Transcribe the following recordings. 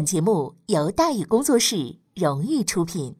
本节目由大宇工作室荣誉出品。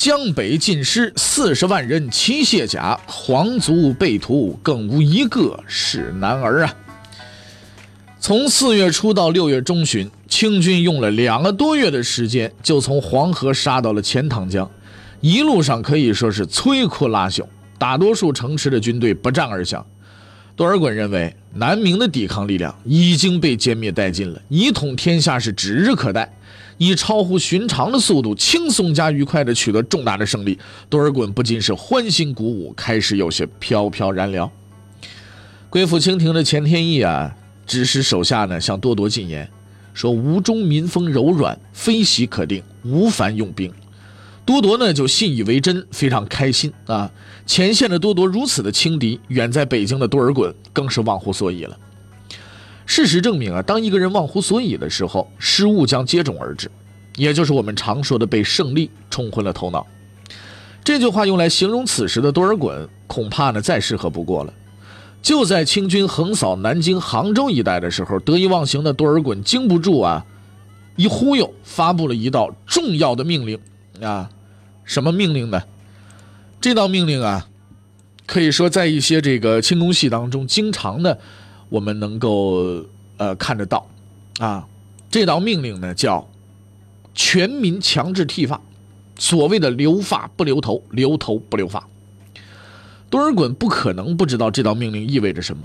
江北尽失，四十万人齐卸甲，皇族被屠，更无一个是男儿啊！从四月初到六月中旬，清军用了两个多月的时间，就从黄河杀到了钱塘江，一路上可以说是摧枯拉朽，大多数城池的军队不战而降。多尔衮认为，南明的抵抗力量已经被歼灭殆尽了，一统天下是指日可待。以超乎寻常的速度，轻松加愉快地取得重大的胜利，多尔衮不禁是欢欣鼓舞，开始有些飘飘然了。归附清廷的钱天益啊，指使手下呢向多铎进言，说吴中民风柔软，非喜可定，无烦用兵。多铎呢就信以为真，非常开心啊。前线的多铎如此的轻敌，远在北京的多尔衮更是忘乎所以了。事实证明啊，当一个人忘乎所以的时候，失误将接踵而至，也就是我们常说的被胜利冲昏了头脑。这句话用来形容此时的多尔衮，恐怕呢再适合不过了。就在清军横扫南京、杭州一带的时候，得意忘形的多尔衮经不住啊一忽悠，发布了一道重要的命令啊，什么命令呢？这道命令啊，可以说在一些这个清宫戏当中，经常的。我们能够呃看得到，啊，这道命令呢叫全民强制剃发，所谓的留发不留头，留头不留发。多尔衮不可能不知道这道命令意味着什么。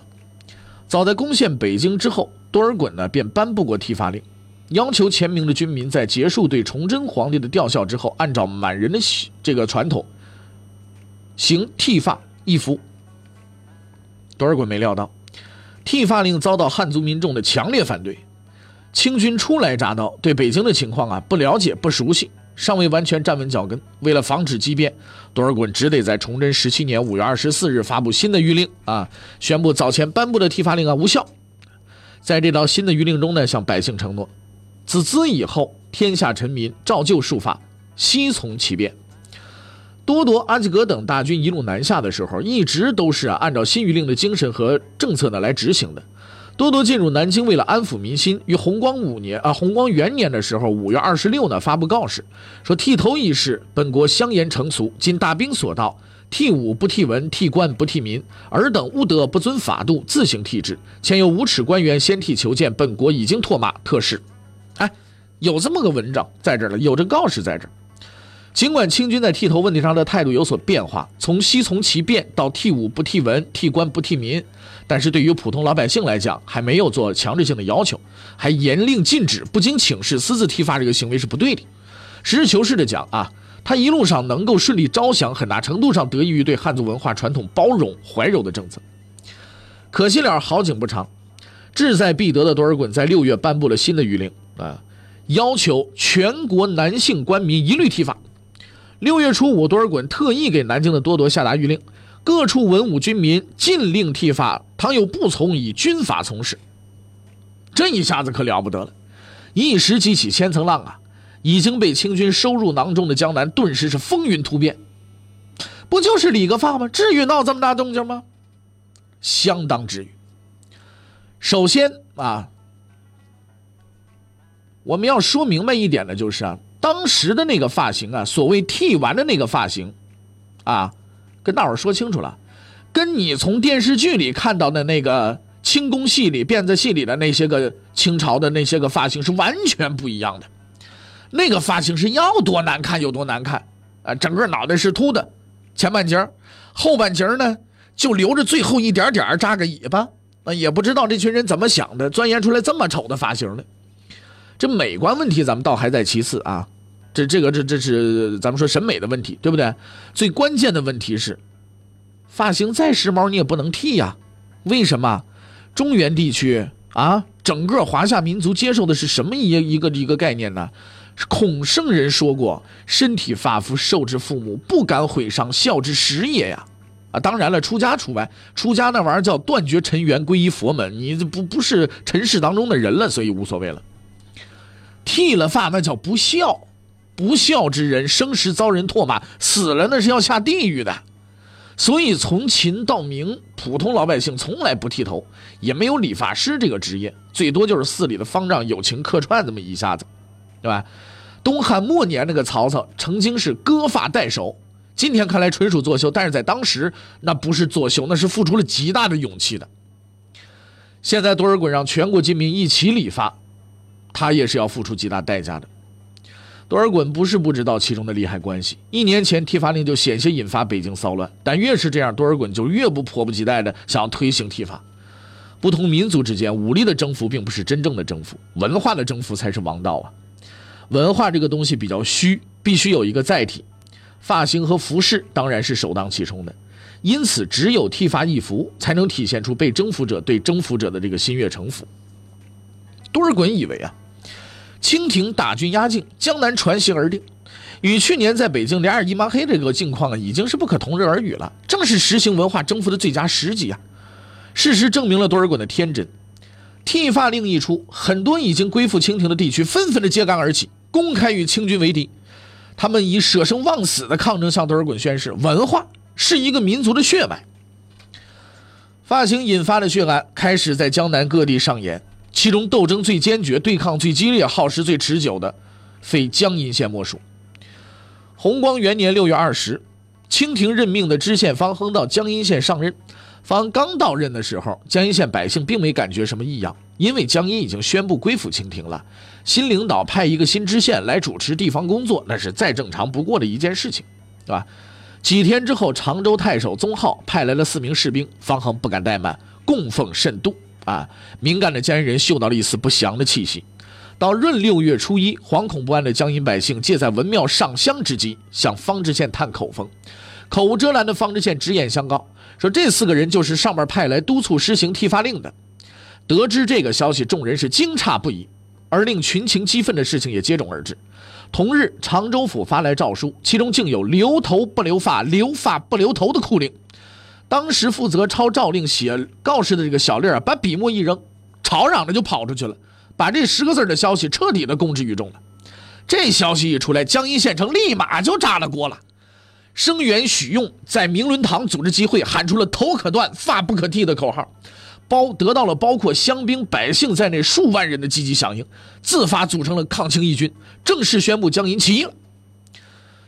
早在攻陷北京之后，多尔衮呢便颁布过剃发令，要求前明的军民在结束对崇祯皇帝的吊孝之后，按照满人的这个传统行剃发易服。多尔衮没料到。剃发令遭到汉族民众的强烈反对，清军初来乍到，对北京的情况啊不了解不熟悉，尚未完全站稳脚跟。为了防止激变，多尔衮只得在崇祯十七年五月二十四日发布新的谕令啊，宣布早前颁布的剃发令啊无效。在这道新的谕令中呢，向百姓承诺，自此以后，天下臣民照旧束发，悉从其便。多铎、阿济格等大军一路南下的时候，一直都是啊按照新谕令的精神和政策呢来执行的。多铎进入南京，为了安抚民心，于弘光五年啊弘光元年的时候，五月二十六呢发布告示，说剃头一事，本国相言成俗，今大兵所到，剃武不剃文，剃官不剃民，尔等无德不遵法度，自行剃之。前有无耻官员先替求见，本国已经唾骂特使。哎，有这么个文章在这儿了，有这告示在这儿。尽管清军在剃头问题上的态度有所变化，从西从其变到剃武不剃文、剃官不剃民，但是对于普通老百姓来讲，还没有做强制性的要求，还严令禁止不经请示私自剃发这个行为是不对的。实事求是的讲啊，他一路上能够顺利招降，很大程度上得益于对汉族文化传统包容怀柔的政策。可惜了，好景不长，志在必得的多尔衮在六月颁布了新的谕令啊，要求全国男性官民一律剃发。六月初五，多尔衮特意给南京的多铎下达谕令：各处文武军民禁令剃发，倘有不从，以军法从事。这一下子可了不得了，一时激起千层浪啊！已经被清军收入囊中的江南，顿时是风云突变。不就是理个发吗？至于闹这么大动静吗？相当至于。首先啊，我们要说明白一点的就是啊。当时的那个发型啊，所谓剃完的那个发型，啊，跟大伙说清楚了，跟你从电视剧里看到的那个清宫戏里、辫子戏里的那些个清朝的那些个发型是完全不一样的。那个发型是要多难看有多难看啊！整个脑袋是秃的，前半截后半截呢就留着最后一点点扎个尾巴，那也不知道这群人怎么想的，钻研出来这么丑的发型的。这美观问题咱们倒还在其次啊，这这个这这是咱们说审美的问题，对不对？最关键的问题是，发型再时髦你也不能剃呀。为什么？中原地区啊，整个华夏民族接受的是什么一一个一个概念呢？孔圣人说过：“身体发肤受之父母，不敢毁伤，孝之始也呀。”啊，当然了，出家除外。出家那玩意儿叫断绝尘缘，皈依佛门，你不不是尘世当中的人了，所以无所谓了。剃了发那叫不孝，不孝之人生时遭人唾骂，死了那是要下地狱的。所以从秦到明，普通老百姓从来不剃头，也没有理发师这个职业，最多就是寺里的方丈友情客串这么一下子，对吧？东汉末年那个曹操曾经是割发代首，今天看来纯属作秀，但是在当时那不是作秀，那是付出了极大的勇气的。现在多尔衮让全国军民一起理发，他也是要付出极大代价的。多尔衮不是不知道其中的利害关系，一年前剃发令就险些引发北京骚乱，但越是这样，多尔衮就越不迫不及待的想要推行剃发。不同民族之间武力的征服并不是真正的征服，文化的征服才是王道啊！文化这个东西比较虚，必须有一个载体，发型和服饰当然是首当其冲的，因此只有剃发易服，才能体现出被征服者对征服者的这个心悦诚服。多尔衮以为啊。清廷大军压境，江南传檄而定，与去年在北京两眼一抹黑这个境况啊已经是不可同日而语了。正是实行文化征服的最佳时机啊！事实证明了多尔衮的天真。剃发令一出，很多已经归附清廷的地区纷纷的揭竿而起，公开与清军为敌。他们以舍生忘死的抗争向多尔衮宣誓：文化是一个民族的血脉。发型引发的血案开始在江南各地上演。其中斗争最坚决、对抗最激烈、耗时最持久的，非江阴县莫属。弘光元年六月二十，清廷任命的知县方亨到江阴县上任。方刚到任的时候，江阴县百姓并没感觉什么异样，因为江阴已经宣布归附清廷了。新领导派一个新知县来主持地方工作，那是再正常不过的一件事情，对吧？几天之后，常州太守宗浩派来了四名士兵，方亨不敢怠慢，供奉甚度。啊！敏感的江阴人嗅到了一丝不祥的气息。到闰六月初一，惶恐不安的江阴百姓借在文庙上香之机，向方知县探口风。口无遮拦的方知县直言相告，说这四个人就是上面派来督促施行剃发令的。得知这个消息，众人是惊诧不已，而令群情激愤的事情也接踵而至。同日，常州府发来诏书，其中竟有留头不留发、留发不留头的酷令。当时负责抄诏令、写告示的这个小吏啊，把笔墨一扔，吵嚷着就跑出去了，把这十个字的消息彻底的公之于众了。这消息一出来，江阴县城立马就炸了锅了。声援许用在明伦堂组织集会，喊出了“头可断，发不可剃”的口号，包得到了包括乡兵、百姓在内数万人的积极响应，自发组成了抗清义军，正式宣布江阴起义了。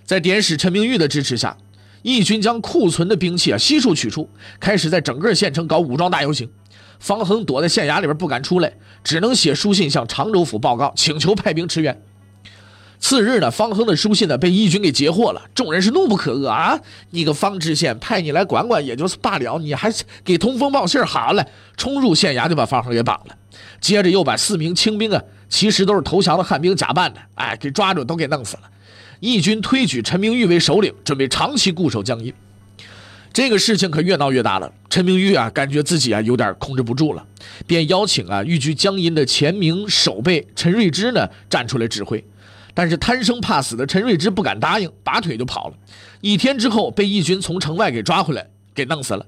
在典史陈明玉的支持下。义军将库存的兵器啊悉数取出，开始在整个县城搞武装大游行。方恒躲在县衙里边不敢出来，只能写书信向常州府报告，请求派兵驰援。次日呢，方恒的书信呢被义军给截获了，众人是怒不可遏啊！你个方知县，派你来管管也就是罢了，你还给通风报信好了，冲入县衙就把方恒给绑了。接着又把四名清兵啊，其实都是投降的汉兵假扮的，哎，给抓住都给弄死了。义军推举陈明玉为首领，准备长期固守江阴。这个事情可越闹越大了。陈明玉啊，感觉自己啊有点控制不住了，便邀请啊寓居江阴的前明守备陈瑞之呢站出来指挥。但是贪生怕死的陈瑞之不敢答应，拔腿就跑了。一天之后，被义军从城外给抓回来，给弄死了。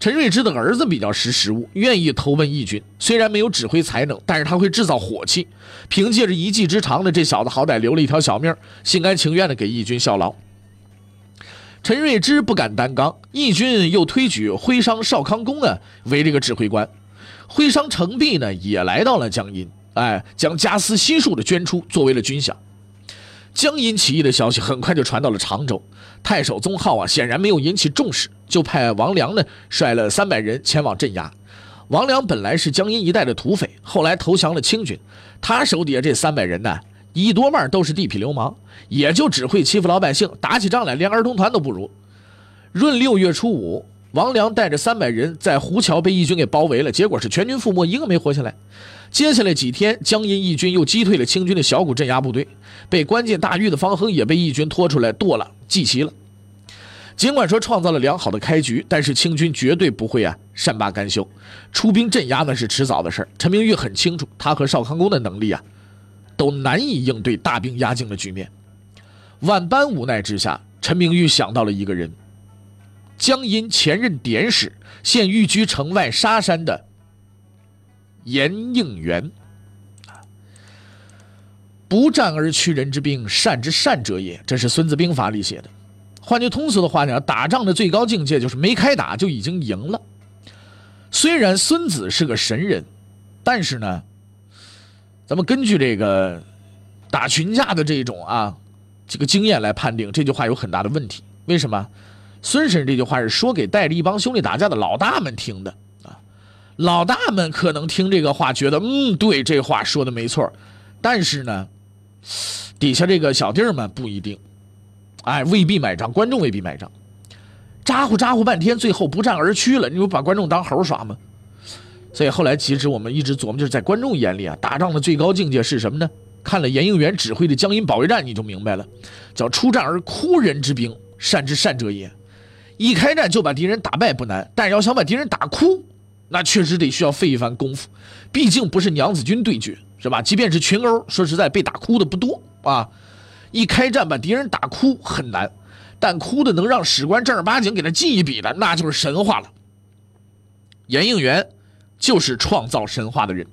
陈瑞之的儿子比较识时务，愿意投奔义军。虽然没有指挥才能，但是他会制造火器。凭借着一技之长的这小子，好歹留了一条小命，心甘情愿的给义军效劳。陈瑞之不敢担纲，义军又推举徽商邵康公啊为这个指挥官。徽商程璧呢也来到了江阴，哎，将家私悉数的捐出，作为了军饷。江阴起义的消息很快就传到了常州，太守宗浩啊显然没有引起重视。就派王良呢，率了三百人前往镇压。王良本来是江阴一带的土匪，后来投降了清军。他手底下这三百人呢，一多半都是地痞流氓，也就只会欺负老百姓，打起仗来连儿童团都不如。闰六月初五，王良带着三百人在胡桥被义军给包围了，结果是全军覆没，一个没活下来。接下来几天，江阴义军又击退了清军的小股镇压部队，被关进大狱的方亨也被义军拖出来剁了，祭旗了。尽管说创造了良好的开局，但是清军绝对不会啊善罢甘休，出兵镇压那是迟早的事陈明玉很清楚，他和少康公的能力啊，都难以应对大兵压境的局面。万般无奈之下，陈明玉想到了一个人。江阴前任典史，现寓居城外沙山的严应元，不战而屈人之兵，善之善者也。这是《孙子兵法》里写的。换句通俗的话讲，打仗的最高境界就是没开打就已经赢了。虽然孙子是个神人，但是呢，咱们根据这个打群架的这种啊这个经验来判定，这句话有很大的问题。为什么？孙神这句话是说给带着一帮兄弟打架的老大们听的啊，老大们可能听这个话觉得嗯对，这话说的没错，但是呢，底下这个小弟们不一定，哎，未必买账，观众未必买账，咋呼咋呼半天，最后不战而屈了，你不把观众当猴耍吗？所以后来其实我们一直琢磨，就是在观众眼里啊，打仗的最高境界是什么呢？看了严应元指挥的江阴保卫战，你就明白了，叫出战而哭人之兵，善之善者也。一开战就把敌人打败不难，但要想把敌人打哭，那确实得需要费一番功夫。毕竟不是娘子军对决，是吧？即便是群殴，说实在被打哭的不多啊。一开战把敌人打哭很难，但哭的能让史官正儿八经给他记一笔的，那就是神话了。严应元就是创造神话的人。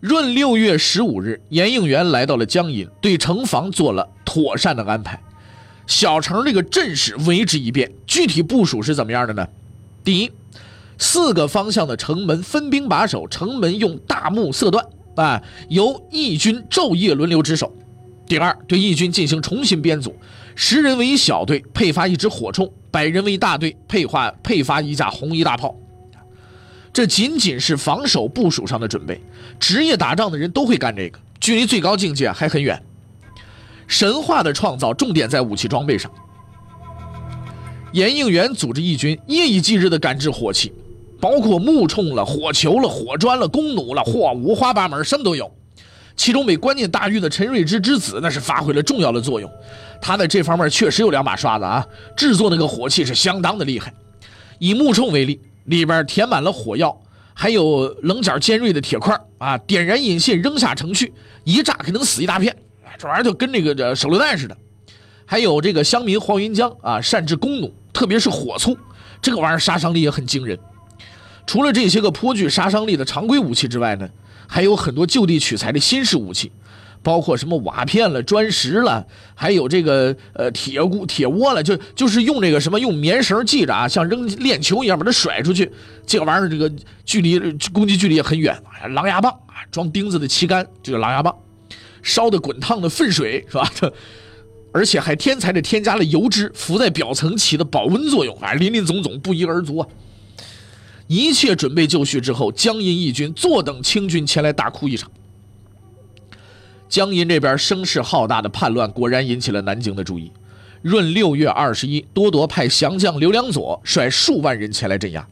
闰六月十五日，严应元来到了江阴，对城防做了妥善的安排。小城这个阵势为之一变，具体部署是怎么样的呢？第一，四个方向的城门分兵把守，城门用大木色断，啊，由义军昼夜轮流值守。第二，对义军进行重新编组，十人为一小队，配发一支火铳；百人为一大队，配发配发一架红衣大炮。这仅仅是防守部署上的准备，职业打仗的人都会干这个，距离最高境界还很远。神话的创造重点在武器装备上。严应元组织义军夜以继日地赶制火器，包括木铳了、火球了、火砖了、弓弩了，嚯，五花八门，什么都有。其中被关进大狱的陈瑞之之子，那是发挥了重要的作用。他在这方面确实有两把刷子啊，制作那个火器是相当的厉害。以木铳为例，里边填满了火药，还有棱角尖锐的铁块啊，点燃引线，扔下城去，一炸可能死一大片。这玩意儿就跟这个手榴弹似的，还有这个乡民黄云江啊，善制弓弩，特别是火簇，这个玩意儿杀伤力也很惊人。除了这些个颇具杀伤力的常规武器之外呢，还有很多就地取材的新式武器，包括什么瓦片了、砖石了，还有这个呃铁锅、铁窝了，就就是用这个什么用棉绳系着啊，像扔链球一样把它甩出去，这个玩意儿这个距离攻击距离也很远。狼牙棒啊，装钉子的旗杆，这个狼牙棒。烧的滚烫的粪水是吧？而且还天才的添加了油脂，浮在表层起的保温作用，反正林林总总不一而足啊。一切准备就绪之后，江阴义军坐等清军前来大哭一场。江阴这边声势浩大的叛乱果然引起了南京的注意。闰六月二十一，多铎派降将刘良佐率数万人前来镇压。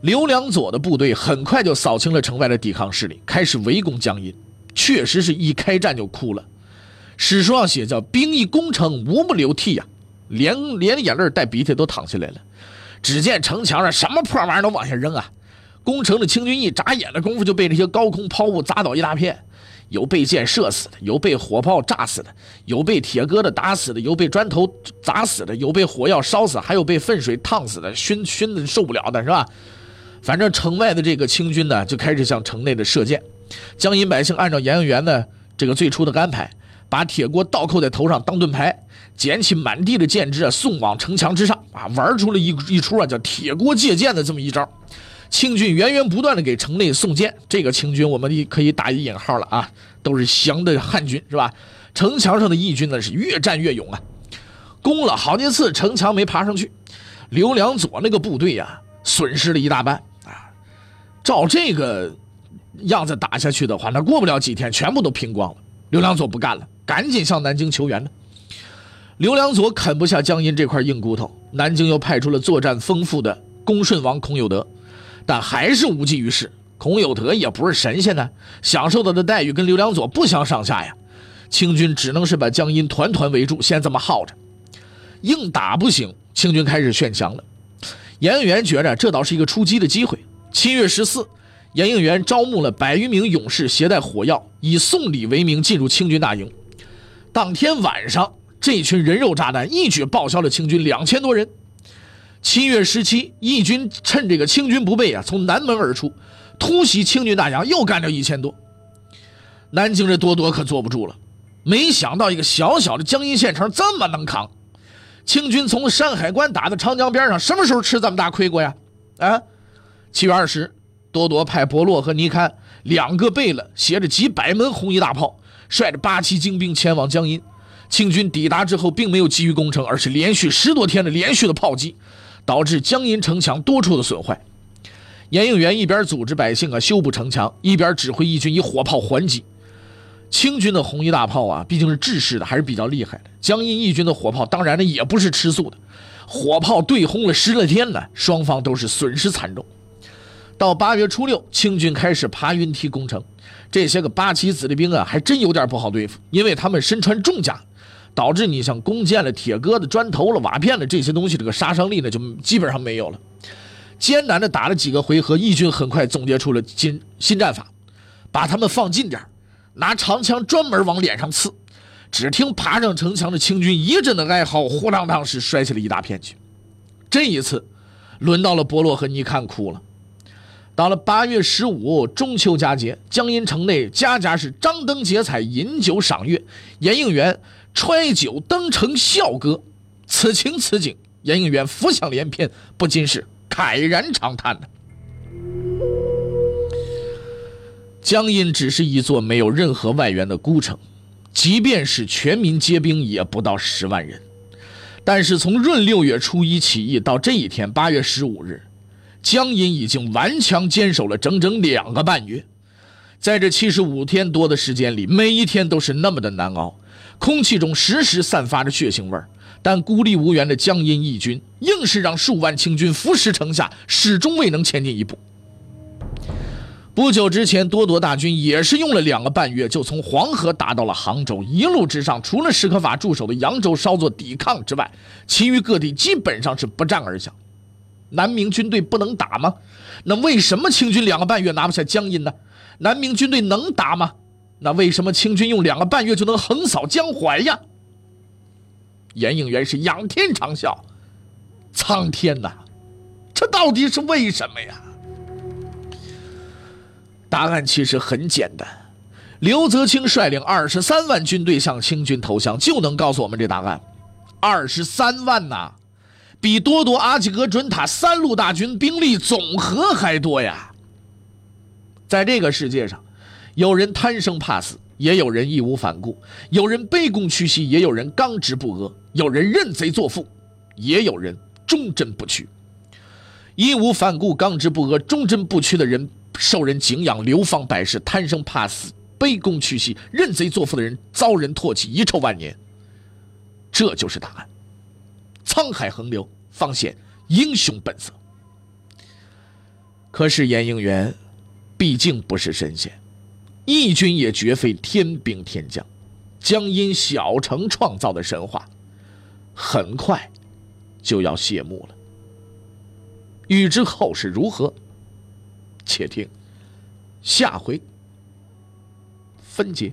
刘良佐的部队很快就扫清了城外的抵抗势力，开始围攻江阴。确实是一开战就哭了，史书上写叫兵一攻城，无不流涕呀，连连眼泪带鼻涕都淌下来了。只见城墙上什么破玩意儿都往下扔啊！攻城的清军一眨眼的功夫就被这些高空抛物砸倒一大片，有被箭射死的，有被火炮炸死的，有被铁疙瘩打死的，有被砖头砸死的，有被火药烧死，还有被粪水烫死的，熏熏的受不了的是吧？反正城外的这个清军呢，就开始向城内的射箭。江阴百姓按照严应元的这个最初的安排，把铁锅倒扣在头上当盾牌，捡起满地的箭支啊，送往城墙之上啊，玩出了一一出啊，叫铁锅借箭的这么一招。清军源源不断的给城内送箭，这个清军我们可以打一引号了啊，都是降的汉军是吧？城墙上的义军呢是越战越勇啊，攻了好几次城墙没爬上去，刘良佐那个部队呀损失了一大半啊，照这个。样子打下去的话，那过不了几天，全部都拼光了。刘良佐不干了，赶紧向南京求援呢。刘良佐啃不下江阴这块硬骨头，南京又派出了作战丰富的恭顺王孔有德，但还是无济于事。孔有德也不是神仙呢，享受到的待遇跟刘良佐不相上下呀。清军只能是把江阴团团围住，先这么耗着。硬打不行，清军开始炫降了。严应元觉着这倒是一个出击的机会。七月十四，严应元招募了百余名勇士，携带火药，以送礼为名进入清军大营。当天晚上。这群人肉炸弹一举报销了清军两千多人。七月十七，义军趁这个清军不备啊，从南门而出，突袭清军大营，又干掉一千多。南京这多多可坐不住了，没想到一个小小的江阴县城这么能扛。清军从山海关打到长江边上，什么时候吃这么大亏过呀？啊！七月二十，多多派伯洛和尼堪两个贝勒，携着几百门红衣大炮，率着八旗精兵前往江阴。清军抵达之后，并没有急于攻城，而是连续十多天的连续的炮击，导致江阴城墙多处的损坏。严应元一边组织百姓啊修补城墙，一边指挥义军以火炮还击。清军的红衣大炮啊，毕竟是制式的，还是比较厉害的。江阴义军的火炮，当然呢也不是吃素的，火炮对轰了十来天呢，双方都是损失惨重。到八月初六，清军开始爬云梯攻城，这些个八旗子弟兵啊，还真有点不好对付，因为他们身穿重甲。导致你像弓箭了、铁疙瘩、砖头了、瓦片了这些东西，这个杀伤力呢就基本上没有了。艰难的打了几个回合，义军很快总结出了新新战法，把他们放近点拿长枪专门往脸上刺。只听爬上城墙的清军一阵的哀嚎，呼啷当时摔下了一大片去。这一次，轮到了伯洛和尼看哭了。到了八月十五中秋佳节，江阴城内家家是张灯结彩，饮酒赏月。严应元。揣酒登城笑歌，此情此景，严应元浮想联翩，不禁是慨然长叹呢。江阴只是一座没有任何外援的孤城，即便是全民皆兵，也不到十万人。但是从闰六月初一起义到这一天八月十五日，江阴已经顽强坚守了整整两个半月。在这七十五天多的时间里，每一天都是那么的难熬。空气中时时散发着血腥味儿，但孤立无援的江阴义军硬是让数万清军伏尸城下，始终未能前进一步。不久之前，多铎大军也是用了两个半月，就从黄河打到了杭州。一路之上，除了史可法驻守的扬州稍作抵抗之外，其余各地基本上是不战而降。南明军队不能打吗？那为什么清军两个半月拿不下江阴呢？南明军队能打吗？那为什么清军用两个半月就能横扫江淮呀？严应元是仰天长啸：“苍天呐，这到底是为什么呀？”答案其实很简单，刘泽清率领二十三万军队向清军投降，就能告诉我们这答案。二十三万呐，比多铎、阿济格准塔三路大军兵力总和还多呀！在这个世界上。有人贪生怕死，也有人义无反顾；有人卑躬屈膝，也有人刚直不阿；有人认贼作父，也有人忠贞不屈。义无反顾、刚直不阿、忠贞不屈的人受人敬仰，流芳百世；贪生怕死、卑躬屈膝、认贼作父的人遭人唾弃，遗臭万年。这就是答案。沧海横流，方显英雄本色。可是严应元，毕竟不是神仙。义军也绝非天兵天将，江阴小城创造的神话，很快就要谢幕了。欲知后事如何，且听下回分解。